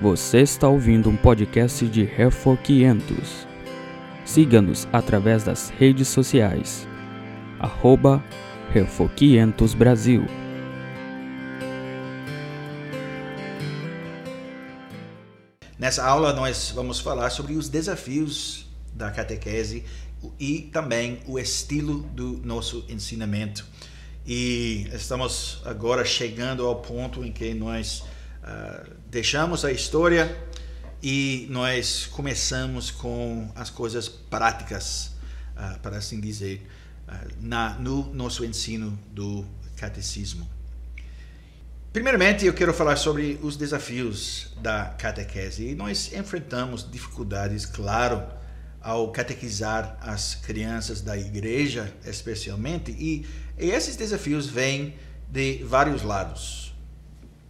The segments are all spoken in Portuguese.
Você está ouvindo um podcast de Refor 500. Siga-nos através das redes sociais. Arroba Refor 500 Brasil. Nessa aula nós vamos falar sobre os desafios da catequese e também o estilo do nosso ensinamento. E estamos agora chegando ao ponto em que nós uh, deixamos a história e nós começamos com as coisas práticas, uh, para assim dizer, uh, na, no nosso ensino do catecismo. Primeiramente, eu quero falar sobre os desafios da catequese. E nós enfrentamos dificuldades, claro, ao catequizar as crianças da igreja, especialmente, e, e esses desafios vêm de vários lados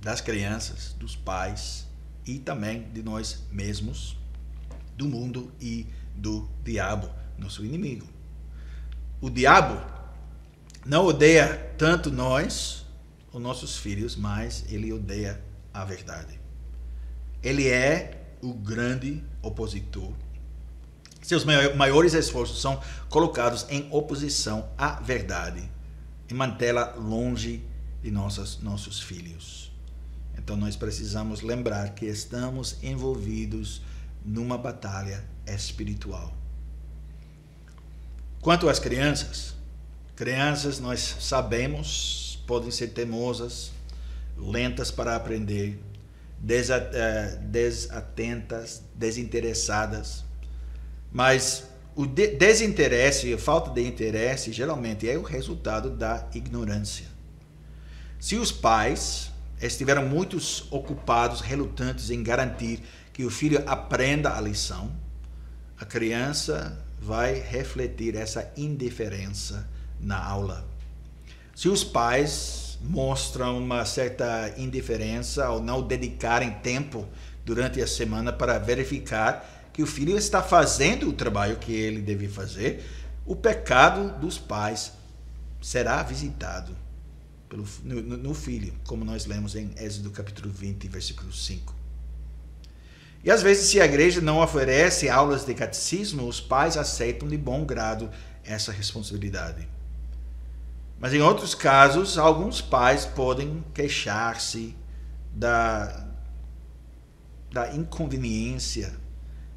das crianças, dos pais e também de nós mesmos, do mundo e do diabo, nosso inimigo. O diabo não odeia tanto nós, os nossos filhos, mas ele odeia a verdade. Ele é o grande opositor seus maiores esforços são colocados em oposição à verdade e mantê-la longe de nossos, nossos filhos. Então nós precisamos lembrar que estamos envolvidos numa batalha espiritual. Quanto às crianças, crianças nós sabemos podem ser temosas, lentas para aprender, eh, desatentas, desinteressadas mas o de desinteresse, a falta de interesse, geralmente é o resultado da ignorância. Se os pais estiveram muito ocupados, relutantes em garantir que o filho aprenda a lição, a criança vai refletir essa indiferença na aula. Se os pais mostram uma certa indiferença ao não dedicarem tempo durante a semana para verificar que o filho está fazendo o trabalho que ele deve fazer, o pecado dos pais será visitado pelo, no, no, filho, como nós lemos em Êxodo capítulo 20, versículo 5. E às vezes, se a igreja não oferece aulas de catecismo, os pais aceitam de bom grado essa responsabilidade. Mas em outros casos, alguns pais podem queixar-se da, da inconveniência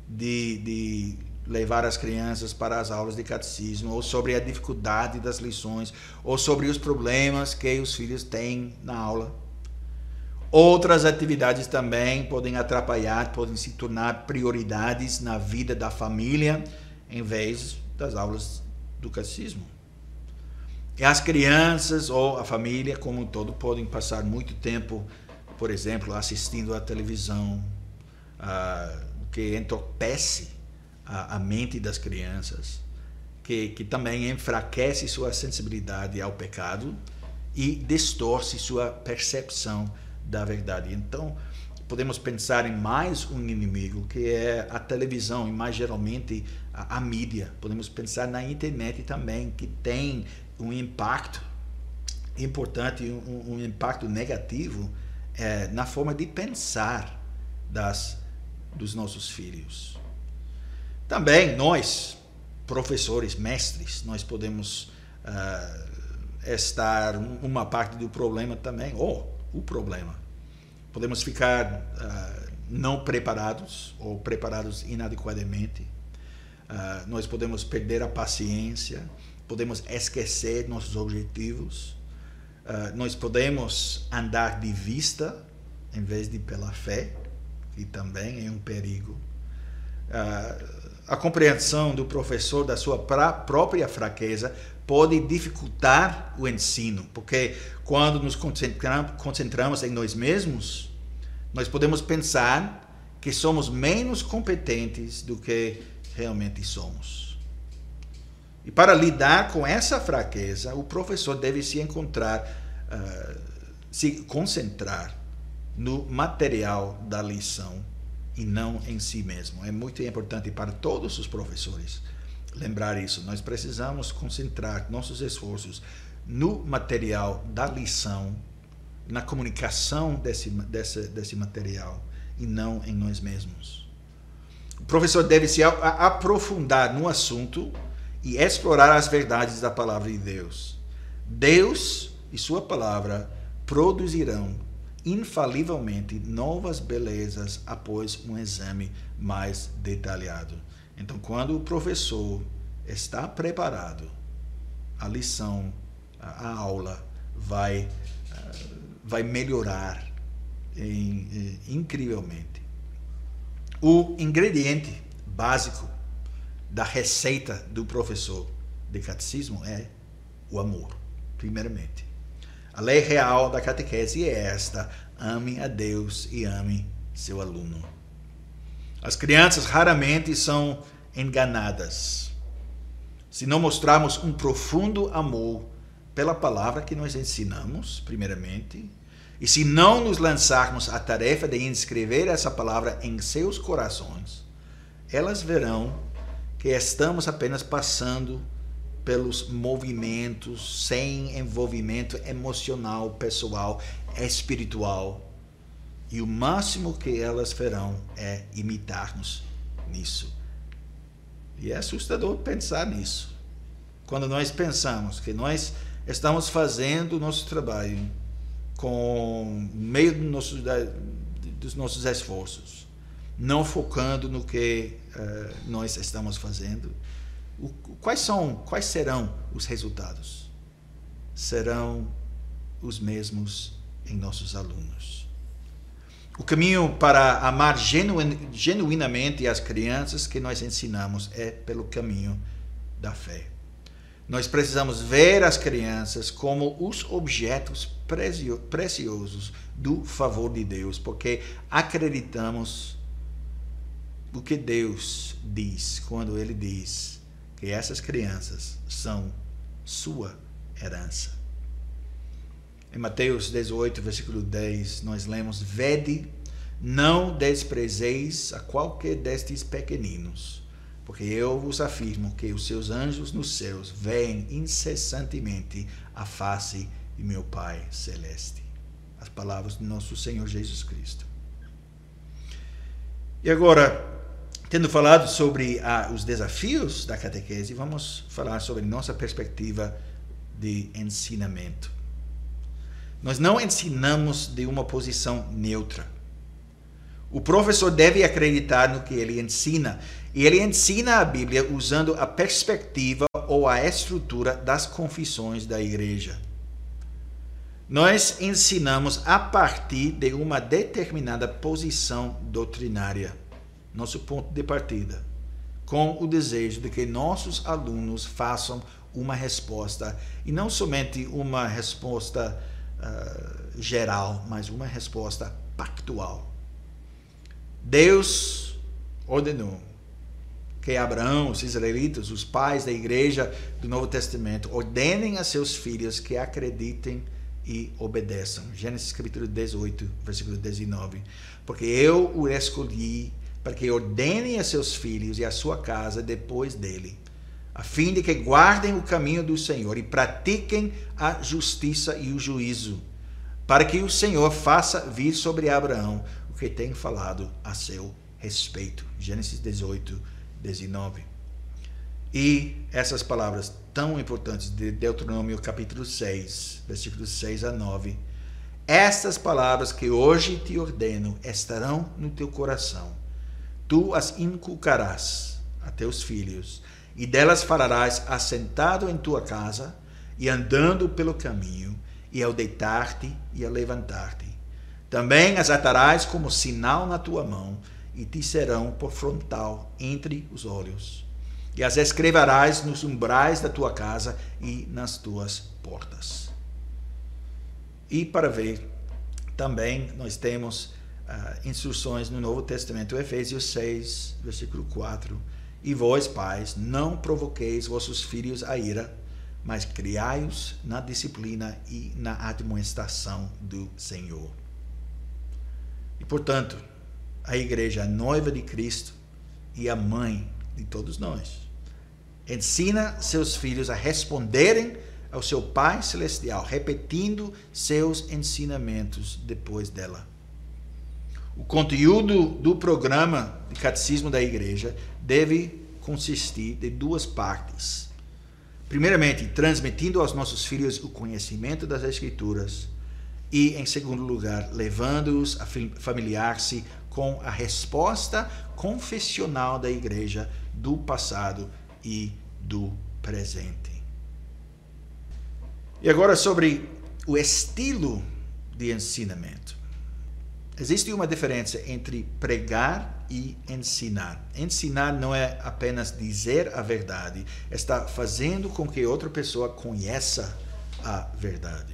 de, de levar as crianças para as aulas de catecismo, ou sobre a dificuldade das lições, ou sobre os problemas que os filhos têm na aula. Outras atividades também podem atrapalhar, podem se tornar prioridades na vida da família, em vez das aulas do catecismo. E as crianças ou a família como um todo podem passar muito tempo, por exemplo, assistindo à televisão, uh, que entorpece a, a mente das crianças, que, que também enfraquece sua sensibilidade ao pecado e distorce sua percepção da verdade. Então, podemos pensar em mais um inimigo, que é a televisão e mais geralmente a, a mídia. Podemos pensar na internet também, que tem um impacto importante, um, um impacto negativo é, na forma de pensar das dos nossos filhos. Também nós, professores, mestres, nós podemos uh, estar uma parte do problema também, ou o problema. Podemos ficar uh, não preparados ou preparados inadequadamente. Uh, nós podemos perder a paciência, podemos esquecer nossos objetivos, nós podemos andar de vista em vez de pela fé e também é um perigo. A compreensão do professor da sua própria fraqueza pode dificultar o ensino, porque quando nos concentramos em nós mesmos, nós podemos pensar que somos menos competentes do que realmente somos. E para lidar com essa fraqueza, o professor deve se encontrar, uh, se concentrar no material da lição e não em si mesmo. É muito importante para todos os professores lembrar isso. Nós precisamos concentrar nossos esforços no material da lição, na comunicação desse, desse, desse material e não em nós mesmos. O professor deve se aprofundar no assunto e explorar as verdades da palavra de Deus. Deus e sua palavra produzirão infalivelmente novas belezas após um exame mais detalhado. Então, quando o professor está preparado, a lição, a aula vai, eh, vai melhorar em, em, incrivelmente. O ingrediente básico da receita do professor de catecismo é o amor, primeiramente. A lei real da catequese é esta: ame a Deus e ame seu aluno. As crianças raramente são enganadas. Se não mostrarmos um profundo amor pela palavra que nós ensinamos, primeiramente, e se não nos lançarmos a tarefa de inscrever essa palavra em seus corações, elas verão que estamos apenas passando pelos movimentos sem envolvimento emocional, pessoal, espiritual. E o máximo que elas farão é imitar-nos nisso. E é assustador pensar nisso. Quando nós pensamos que nós estamos fazendo o nosso trabalho com meio do nosso, dos nossos esforços, não focando no que uh, nós estamos fazendo, o, quais são, quais serão os resultados? Serão os mesmos em nossos alunos. O caminho para amar genuin, genuinamente as crianças que nós ensinamos é pelo caminho da fé. Nós precisamos ver as crianças como os objetos preciosos do favor de Deus, porque acreditamos o que Deus diz quando Ele diz que essas crianças são sua herança. Em Mateus 18, versículo 10, nós lemos: Vede, não desprezeis a qualquer destes pequeninos, porque eu vos afirmo que os seus anjos nos céus veem incessantemente a face de meu Pai celeste. As palavras do nosso Senhor Jesus Cristo. E agora, Tendo falado sobre ah, os desafios da catequese, vamos falar sobre nossa perspectiva de ensinamento. Nós não ensinamos de uma posição neutra. O professor deve acreditar no que ele ensina, e ele ensina a Bíblia usando a perspectiva ou a estrutura das confissões da igreja. Nós ensinamos a partir de uma determinada posição doutrinária nosso ponto de partida, com o desejo de que nossos alunos façam uma resposta, e não somente uma resposta uh, geral, mas uma resposta pactual. Deus ordenou que Abraão, os israelitas, os pais da igreja do Novo Testamento, ordenem a seus filhos que acreditem e obedeçam. Gênesis capítulo 18, versículo 19. Porque eu o escolhi para que ordenem a seus filhos e a sua casa depois dele, a fim de que guardem o caminho do Senhor e pratiquem a justiça e o juízo, para que o Senhor faça vir sobre Abraão o que tem falado a seu respeito. Gênesis 18, 19. E essas palavras tão importantes de Deuteronômio capítulo 6, versículos 6 a 9. Estas palavras que hoje te ordeno estarão no teu coração tu as inculcarás a teus filhos, e delas falarás assentado em tua casa e andando pelo caminho, e ao deitar-te e ao levantar-te. Também as atarás como sinal na tua mão, e te serão por frontal entre os olhos. E as escreverás nos umbrais da tua casa e nas tuas portas. E para ver, também nós temos uh, instruções no Novo Testamento, Efésios 6, versículo 4. E vós, pais, não provoqueis vossos filhos a ira, mas criai-os na disciplina e na admoestação do Senhor. E, portanto, a igreja, noiva de Cristo e a mãe de todos nós, ensina seus filhos a responderem ao seu Pai Celestial, repetindo seus ensinamentos depois dela. O conteúdo do programa de catecismo da igreja deve consistir de duas partes. Primeiramente, transmitindo aos nossos filhos o conhecimento das Escrituras e, em segundo lugar, levando-os a familiar-se com a resposta confessional da igreja do passado e do presente. E agora sobre o estilo de ensinamento. Existe uma diferença entre pregar e ensinar. Ensinar não é apenas dizer a verdade, está fazendo com que outra pessoa conheça a verdade.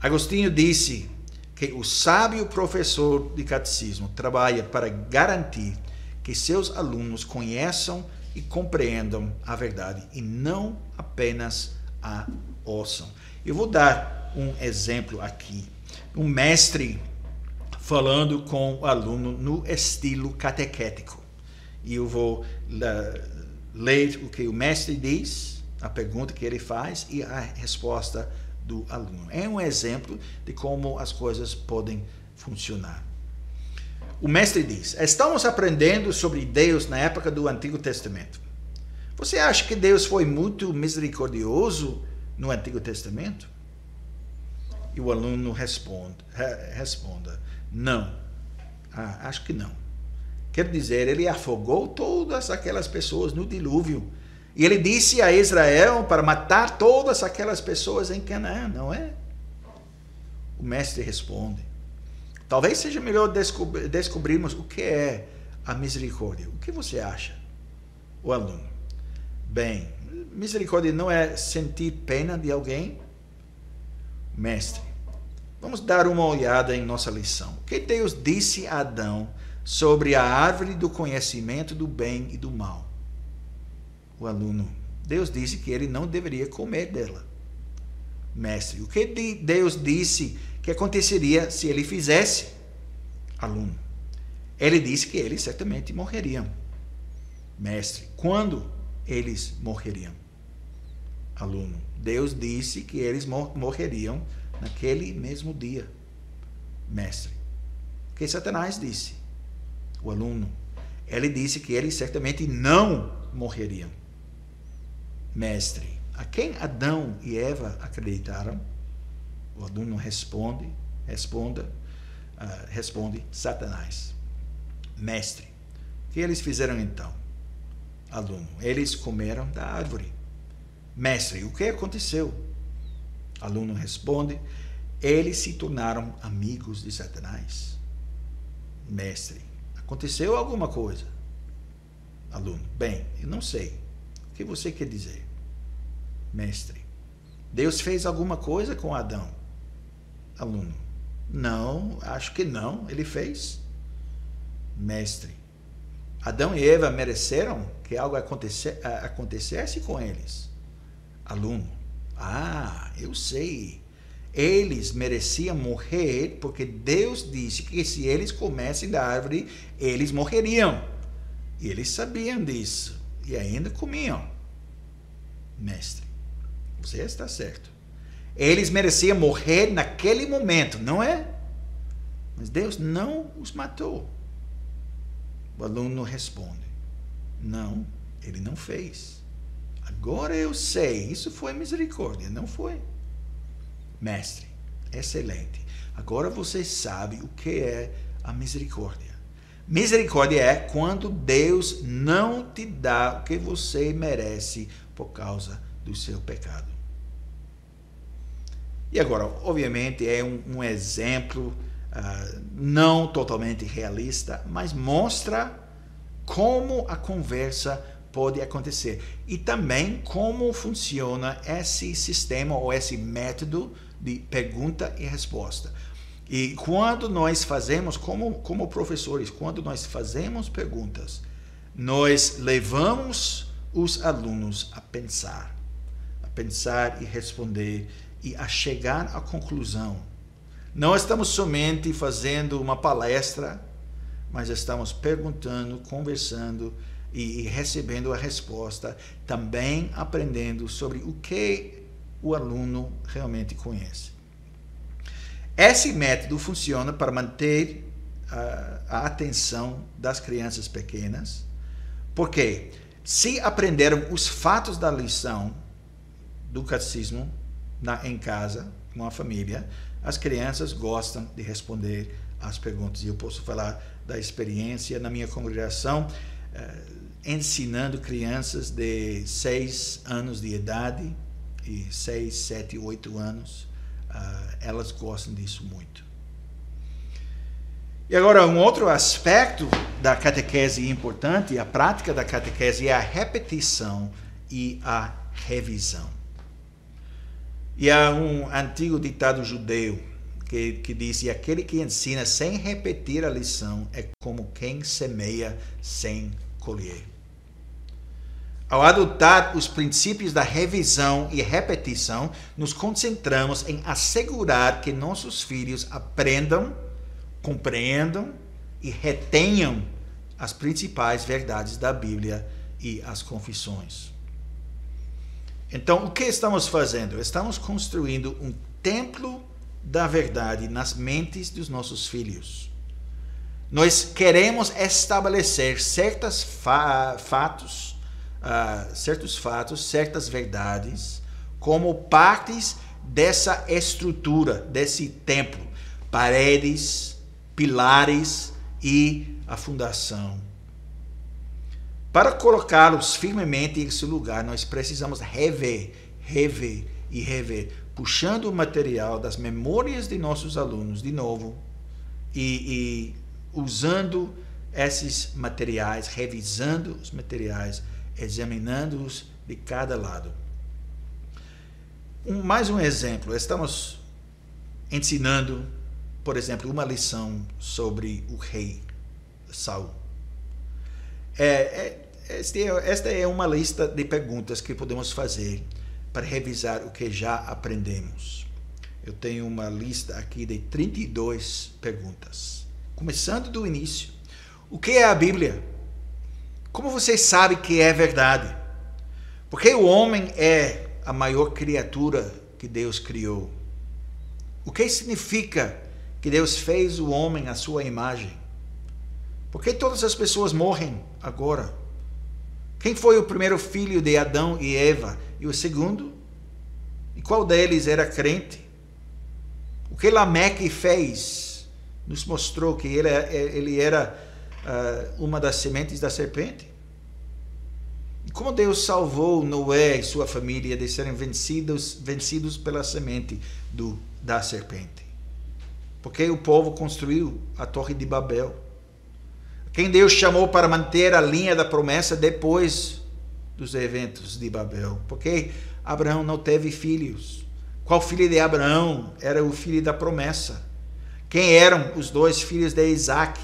Agostinho disse que o sábio professor de catecismo trabalha para garantir que seus alunos conheçam e compreendam a verdade e não apenas a ouçam. Eu vou dar um exemplo aqui. Um mestre falando com o aluno no estilo catequético. E eu vou ler o que o mestre diz, a pergunta que ele faz e a resposta do aluno. É um exemplo de como as coisas podem funcionar. O mestre diz: Estamos aprendendo sobre Deus na época do Antigo Testamento. Você acha que Deus foi muito misericordioso no Antigo Testamento? E o aluno responde, responda: Não. Ah, acho que não. Quer dizer, ele afogou todas aquelas pessoas no dilúvio e ele disse a Israel para matar todas aquelas pessoas em Canaã, não é? O mestre responde: Talvez seja melhor descobrir, descobrirmos o que é a misericórdia. O que você acha, o aluno? Bem, misericórdia não é sentir pena de alguém? Mestre, vamos dar uma olhada em nossa lição. O que Deus disse a Adão sobre a árvore do conhecimento do bem e do mal? o aluno. Deus disse que ele não deveria comer dela. Mestre, o que Deus disse que aconteceria se ele fizesse? Aluno. Ele disse que eles certamente morreriam. Mestre, quando eles morreriam? Aluno. Deus disse que eles morreriam naquele mesmo dia. Mestre. Que Satanás disse? O aluno. Ele disse que eles certamente não morreriam. Mestre, a quem Adão e Eva acreditaram? O aluno responde, responda, uh, responde Satanás. Mestre, o que eles fizeram então? Aluno, eles comeram da árvore. Mestre, o que aconteceu? Aluno responde, eles se tornaram amigos de Satanás. Mestre, aconteceu alguma coisa? Aluno, bem, eu não sei. O que você quer dizer? Mestre, Deus fez alguma coisa com Adão? Aluno, não, acho que não, ele fez. Mestre, Adão e Eva mereceram que algo acontecesse com eles? Aluno, ah, eu sei. Eles mereciam morrer porque Deus disse que se eles comessem da árvore, eles morreriam. E eles sabiam disso e ainda comiam. Mestre, você está certo. Eles mereciam morrer naquele momento, não é? Mas Deus não os matou. O aluno responde: Não, ele não fez. Agora eu sei, isso foi misericórdia, não foi? Mestre, excelente. Agora você sabe o que é a misericórdia. Misericórdia é quando Deus não te dá o que você merece por causa do seu pecado. E agora, obviamente, é um, um exemplo uh, não totalmente realista, mas mostra como a conversa pode acontecer e também como funciona esse sistema ou esse método de pergunta e resposta. E quando nós fazemos, como, como professores, quando nós fazemos perguntas, nós levamos os alunos a pensar, a pensar e responder e a chegar à conclusão. Não estamos somente fazendo uma palestra, mas estamos perguntando, conversando e, recebendo a resposta, também aprendendo sobre o que o aluno realmente conhece. Esse método funciona para manter a, a atenção das crianças pequenas, porque se aprenderam os fatos da lição do catecismo na, em casa, com a família, as crianças gostam de responder às perguntas. E eu posso falar da experiência na minha congregação, ensinando crianças de 6 anos de idade e 6, 7, 8 anos. Uh, elas gostam disso muito. E agora, um outro aspecto da catequese importante, a prática da catequese, é a repetição e a revisão. E há um antigo ditado judeu que, que diz: aquele que ensina sem repetir a lição é como quem semeia sem colher. Ao adotar os princípios da revisão e repetição, nos concentramos em assegurar que nossos filhos aprendam, compreendam e retenham as principais verdades da Bíblia e as confissões. Então, o que estamos fazendo? Estamos construindo um templo da verdade nas mentes dos nossos filhos. Nós queremos estabelecer certos fa fatos, uh, certos fatos, certas verdades, como partes dessa estrutura, desse templo, paredes, pilares e a fundação. Para colocá-los firmemente em seu lugar, nós precisamos rever, rever e rever, puxando o material das memórias de nossos alunos de novo e, e usando esses materiais, revisando os materiais, examinando-os de cada lado. Um, mais um exemplo, estamos ensinando, por exemplo, uma lição sobre o rei Saul. É, é, este, é, esta é uma lista de perguntas que podemos fazer para revisar o que já aprendemos. Eu tenho uma lista aqui de 32 perguntas. Começando do início. O que é a Bíblia? Como você sabe que é verdade? Porque o homem é a maior criatura que Deus criou. O que significa que Deus fez o homem à sua imagem? Por que todas as pessoas morrem agora? Quem foi o primeiro filho de Adão e Eva? E o segundo? E qual deles era crente? O que Lameque fez nos mostrou que ele, ele era uh, uma das sementes da serpente. E como Deus salvou Noé e sua família de serem vencidos, vencidos pela semente do, da serpente? Porque o povo construiu a Torre de Babel quem Deus chamou para manter a linha da promessa depois dos eventos de Babel. Porque Abraão não teve filhos. Qual filho de Abraão era o filho da promessa? Quem eram os dois filhos de Isaac?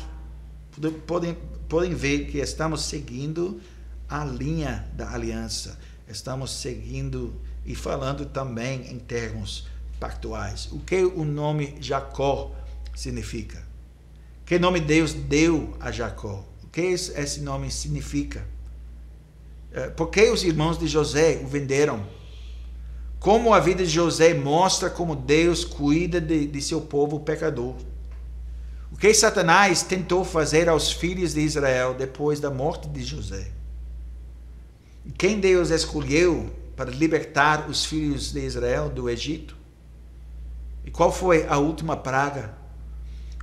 Podem, podem ver que estamos seguindo a linha da aliança. Estamos seguindo e falando também em termos pactuais. O que o nome Jacó significa? Que nome Deus deu a Jacó? O que esse nome significa? É, por que os irmãos de José o venderam? Como a vida de José mostra como Deus cuida de, de seu povo pecador. O que Satanás tentou fazer aos filhos de Israel depois da morte de José. Quem Deus escolheu para libertar os filhos de Israel do Egito? E qual foi a última praga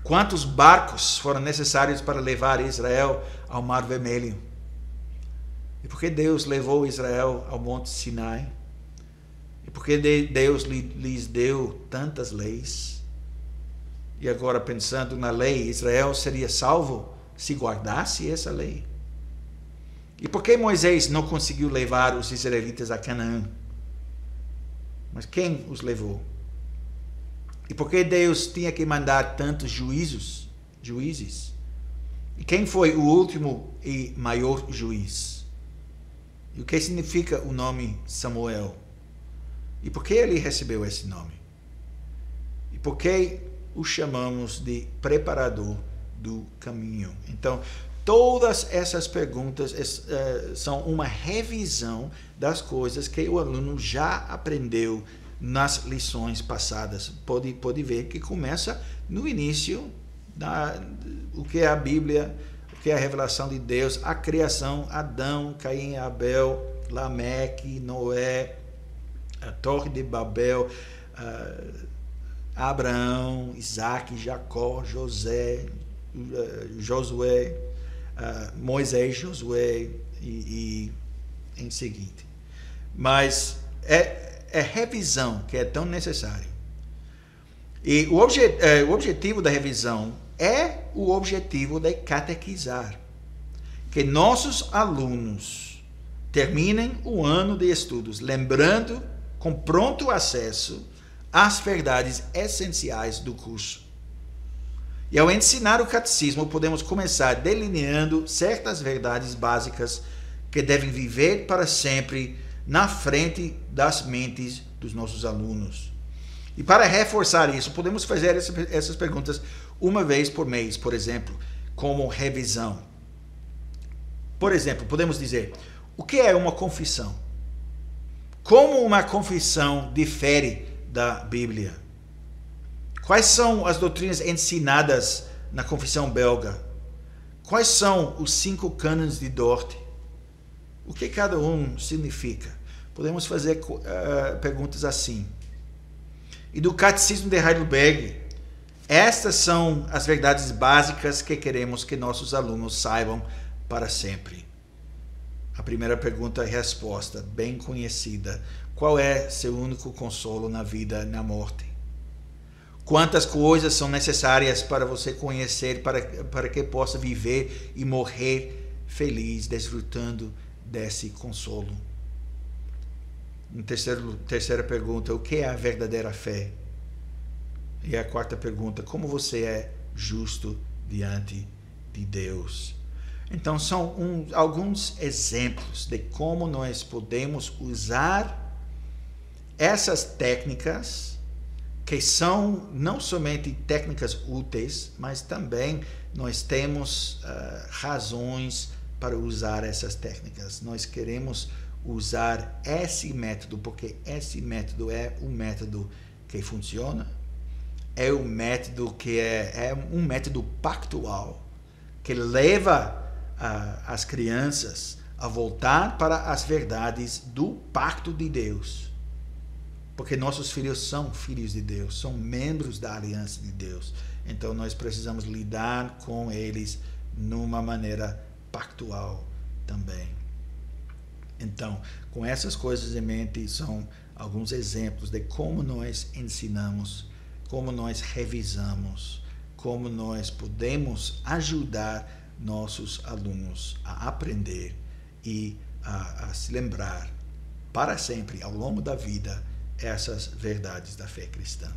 Quantos barcos foram necessários para levar Israel ao Mar Vermelho? E por que Deus levou Israel ao Monte Sinai? E por que Deus lhes deu tantas leis? E agora, pensando na lei, Israel seria salvo se guardasse essa lei? E por que Moisés não conseguiu levar os israelitas a Canaã? Mas quem os levou? E por que Deus tinha que mandar tantos juízos, juízes? E quem foi o último e maior juiz? E o que significa o nome Samuel? E por que ele recebeu esse nome? E por que o chamamos de preparador do caminho? Então, todas essas perguntas uh, são uma revisão das coisas que o aluno já aprendeu nas lições passadas. Pode, pode ver que começa no início da, o que é a Bíblia, o que é a revelação de Deus, a criação, Adão, Caim, Abel, Lameque, Noé, a Torre de Babel, Abraão, Isaac, Jacó, José, uh, Josué, Moisés, Josué e, e em seguinte. Mas é, é revisão que é tão necessário. E o, obje, é, o objetivo da revisão é o objetivo de catequizar. Que nossos alunos terminem o ano de estudos lembrando com pronto acesso às verdades essenciais do curso. E ao ensinar o catecismo, podemos começar delineando certas verdades básicas que devem viver para sempre na frente das mentes dos nossos alunos. E para reforçar isso, podemos fazer essas perguntas uma vez por mês, por exemplo, como revisão. Por exemplo, podemos dizer: o que é uma confissão? Como uma confissão difere da Bíblia? Quais são as doutrinas ensinadas na confissão belga? Quais são os cinco cânones de Dort? O que cada um significa? Podemos fazer uh, perguntas assim. E do Catecismo de Heidelberg, estas são as verdades básicas que queremos que nossos alunos saibam para sempre. A primeira pergunta e resposta, bem conhecida. Qual é seu único consolo na vida e na morte? Quantas coisas são necessárias para você conhecer para, para que possa viver e morrer feliz, desfrutando desse consolo? Em terceiro, terceira pergunta, o que é a verdadeira fé? E a quarta pergunta, como você é justo diante de Deus? Então, são um, alguns exemplos de como nós podemos usar essas técnicas, que são não somente técnicas úteis, mas também nós temos uh, razões para usar essas técnicas. Nós queremos usar esse método, porque esse método é um método que funciona, é um método que é, é um método pactual, que leva as crianças a voltar para as verdades do pacto de Deus. Porque nossos filhos são filhos de Deus, são membros da aliança de Deus. Então nós precisamos lidar com eles numa maneira pactual também. Então, com essas coisas em mente, são alguns exemplos de como nós ensinamos, como nós revisamos, como nós podemos ajudar nossos alunos a aprender e a, a se lembrar para sempre, ao longo da vida, essas verdades da fé cristã.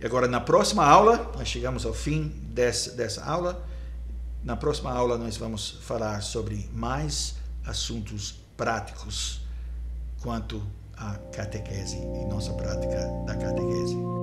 E agora, na próxima aula, nós chegamos ao fim dessa, dessa aula. Na próxima aula, nós vamos falar sobre mais assuntos práticos quanto à catequese e nossa prática da catequese.